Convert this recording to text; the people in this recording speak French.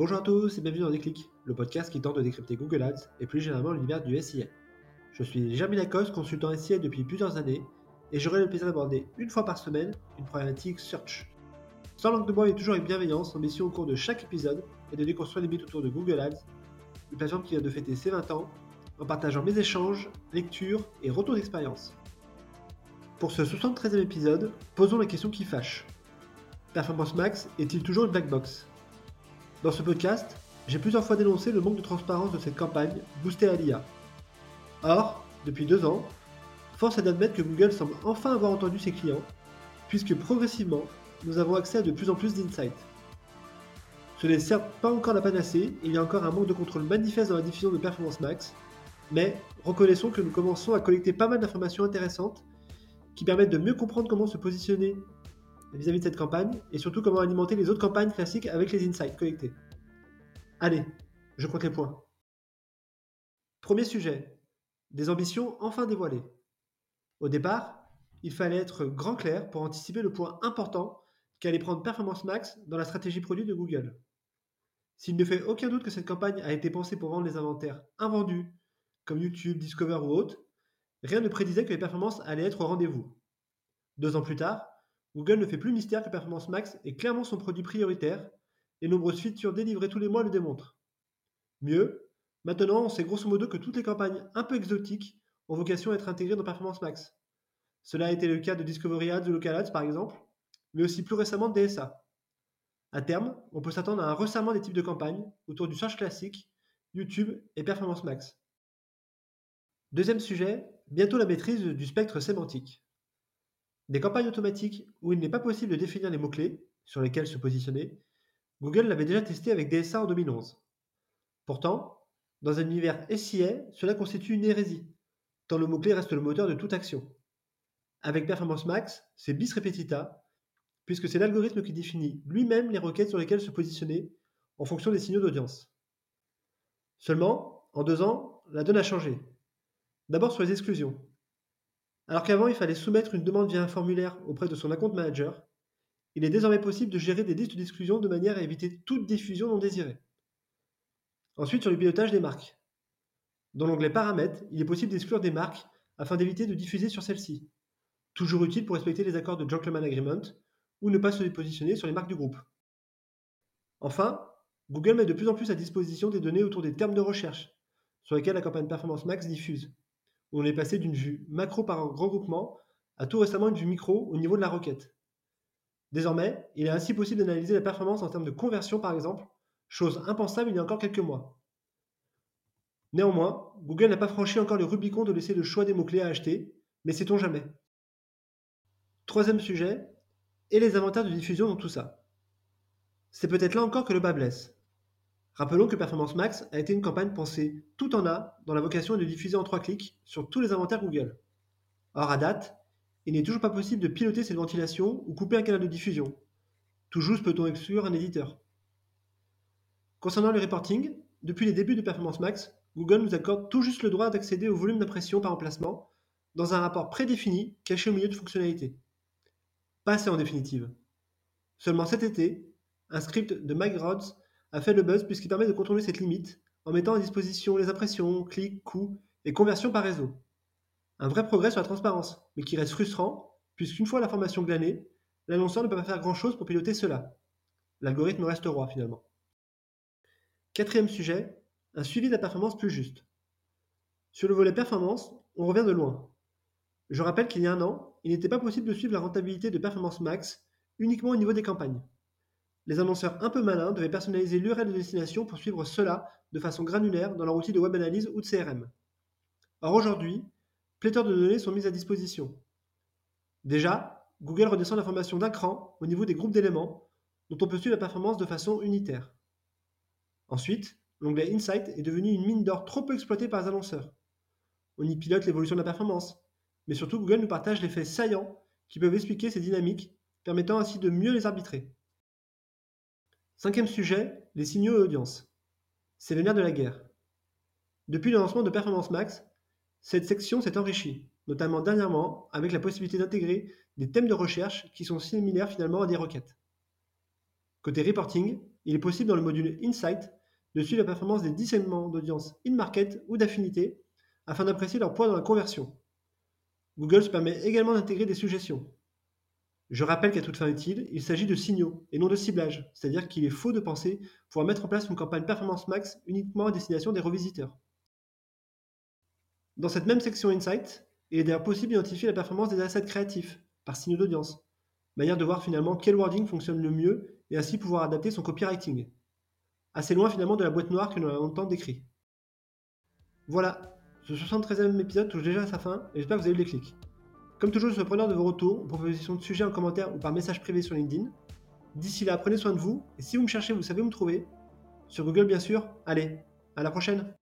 Bonjour à tous et bienvenue dans Déclic, le podcast qui tente de décrypter Google Ads et plus généralement l'univers du SIA. Je suis Jeremy Lacoste, consultant SIA depuis plusieurs années et j'aurai le plaisir d'aborder une fois par semaine une problématique search. Sans langue de bois et toujours avec bienveillance, mission au cours de chaque épisode est de déconstruire les mythes autour de Google Ads, une plateforme qui vient de fêter ses 20 ans en partageant mes échanges, lectures et retours d'expérience. Pour ce 73e épisode, posons la question qui fâche. Performance Max est-il toujours une black box? Dans ce podcast, j'ai plusieurs fois dénoncé le manque de transparence de cette campagne boostée à l'IA. Or, depuis deux ans, force est d'admettre que Google semble enfin avoir entendu ses clients, puisque progressivement, nous avons accès à de plus en plus d'insights. Ce n'est certes pas encore la panacée, il y a encore un manque de contrôle manifeste dans la diffusion de Performance Max, mais reconnaissons que nous commençons à collecter pas mal d'informations intéressantes qui permettent de mieux comprendre comment se positionner vis-à-vis de cette campagne et surtout comment alimenter les autres campagnes classiques avec les insights collectés. Allez, je compte les points. Premier sujet, des ambitions enfin dévoilées. Au départ, il fallait être grand clair pour anticiper le point important qu'allait prendre Performance Max dans la stratégie produit de Google. S'il ne fait aucun doute que cette campagne a été pensée pour vendre les inventaires invendus, comme YouTube, Discover ou autres, rien ne prédisait que les performances allaient être au rendez-vous. Deux ans plus tard, Google ne fait plus mystère que Performance Max est clairement son produit prioritaire, les nombreuses features délivrées tous les mois le démontrent. Mieux, maintenant on sait grosso modo que toutes les campagnes un peu exotiques ont vocation à être intégrées dans Performance Max. Cela a été le cas de Discovery Ads ou Local Ads par exemple, mais aussi plus récemment de DSA. À terme, on peut s'attendre à un resserrement des types de campagnes autour du search classique, YouTube et Performance Max. Deuxième sujet, bientôt la maîtrise du spectre sémantique. Des campagnes automatiques où il n'est pas possible de définir les mots-clés sur lesquels se positionner, Google l'avait déjà testé avec DSA en 2011. Pourtant, dans un univers SIA, cela constitue une hérésie, tant le mot-clé reste le moteur de toute action. Avec Performance Max, c'est bis repetita, puisque c'est l'algorithme qui définit lui-même les requêtes sur lesquelles se positionner en fonction des signaux d'audience. Seulement, en deux ans, la donne a changé. D'abord sur les exclusions. Alors qu'avant il fallait soumettre une demande via un formulaire auprès de son account manager, il est désormais possible de gérer des listes d'exclusion de manière à éviter toute diffusion non désirée. Ensuite sur le pilotage des marques. Dans l'onglet Paramètres, il est possible d'exclure des marques afin d'éviter de diffuser sur celles-ci. Toujours utile pour respecter les accords de Gentleman Agreement ou ne pas se positionner sur les marques du groupe. Enfin, Google met de plus en plus à disposition des données autour des termes de recherche, sur lesquels la campagne Performance Max diffuse où on est passé d'une vue macro par un grand groupement à tout récemment une vue micro au niveau de la requête. Désormais, il est ainsi possible d'analyser la performance en termes de conversion par exemple, chose impensable il y a encore quelques mois. Néanmoins, Google n'a pas franchi encore le Rubicon de laisser le choix des mots-clés à acheter, mais sait-on jamais. Troisième sujet, et les inventaires de diffusion dans tout ça. C'est peut-être là encore que le bas blesse. Rappelons que Performance Max a été une campagne pensée tout en A dont la vocation de diffuser en trois clics sur tous les inventaires Google. Or, à date, il n'est toujours pas possible de piloter cette ventilation ou couper un canal de diffusion. Tout juste peut-on exclure un éditeur. Concernant le reporting, depuis les débuts de Performance Max, Google nous accorde tout juste le droit d'accéder au volume d'impression par emplacement dans un rapport prédéfini caché au milieu de fonctionnalités. Pas assez en définitive. Seulement cet été, un script de Mike Rhodes a fait le buzz puisqu'il permet de contourner cette limite en mettant à disposition les impressions, clics, coûts et conversions par réseau. Un vrai progrès sur la transparence, mais qui reste frustrant puisqu'une fois l'information glanée, l'annonceur ne peut pas faire grand-chose pour piloter cela. L'algorithme reste roi finalement. Quatrième sujet, un suivi de la performance plus juste. Sur le volet performance, on revient de loin. Je rappelle qu'il y a un an, il n'était pas possible de suivre la rentabilité de Performance Max uniquement au niveau des campagnes les annonceurs un peu malins devaient personnaliser l'URL de destination pour suivre cela de façon granulaire dans leur outil de web analyse ou de CRM. Or aujourd'hui, pléthore de données sont mises à disposition. Déjà, Google redescend l'information d'un cran au niveau des groupes d'éléments dont on peut suivre la performance de façon unitaire. Ensuite, l'onglet Insight est devenu une mine d'or trop peu exploitée par les annonceurs. On y pilote l'évolution de la performance, mais surtout Google nous partage les faits saillants qui peuvent expliquer ces dynamiques, permettant ainsi de mieux les arbitrer. Cinquième sujet, les signaux et audiences. C'est le nerf de la guerre. Depuis le lancement de Performance Max, cette section s'est enrichie, notamment dernièrement avec la possibilité d'intégrer des thèmes de recherche qui sont similaires finalement à des requêtes. Côté reporting, il est possible dans le module Insight de suivre la performance des 10 segments d'audience in-market ou d'affinité afin d'apprécier leur poids dans la conversion. Google se permet également d'intégrer des suggestions. Je rappelle qu'à toute fin utile, il s'agit de signaux et non de ciblage, c'est-à-dire qu'il est faux de penser pouvoir mettre en place une campagne performance max uniquement à destination des revisiteurs. Dans cette même section Insight, il est d'ailleurs possible d'identifier la performance des assets créatifs par signaux d'audience, manière de voir finalement quel wording fonctionne le mieux et ainsi pouvoir adapter son copywriting. Assez loin finalement de la boîte noire que nous avons longtemps décrit. Voilà, ce 73e épisode touche déjà à sa fin et j'espère que vous avez eu le déclic. Comme toujours, je suis preneur de vos retours, propositions de sujets en commentaire ou par message privé sur LinkedIn. D'ici là, prenez soin de vous et si vous me cherchez, vous savez où me trouver. Sur Google bien sûr. Allez, à la prochaine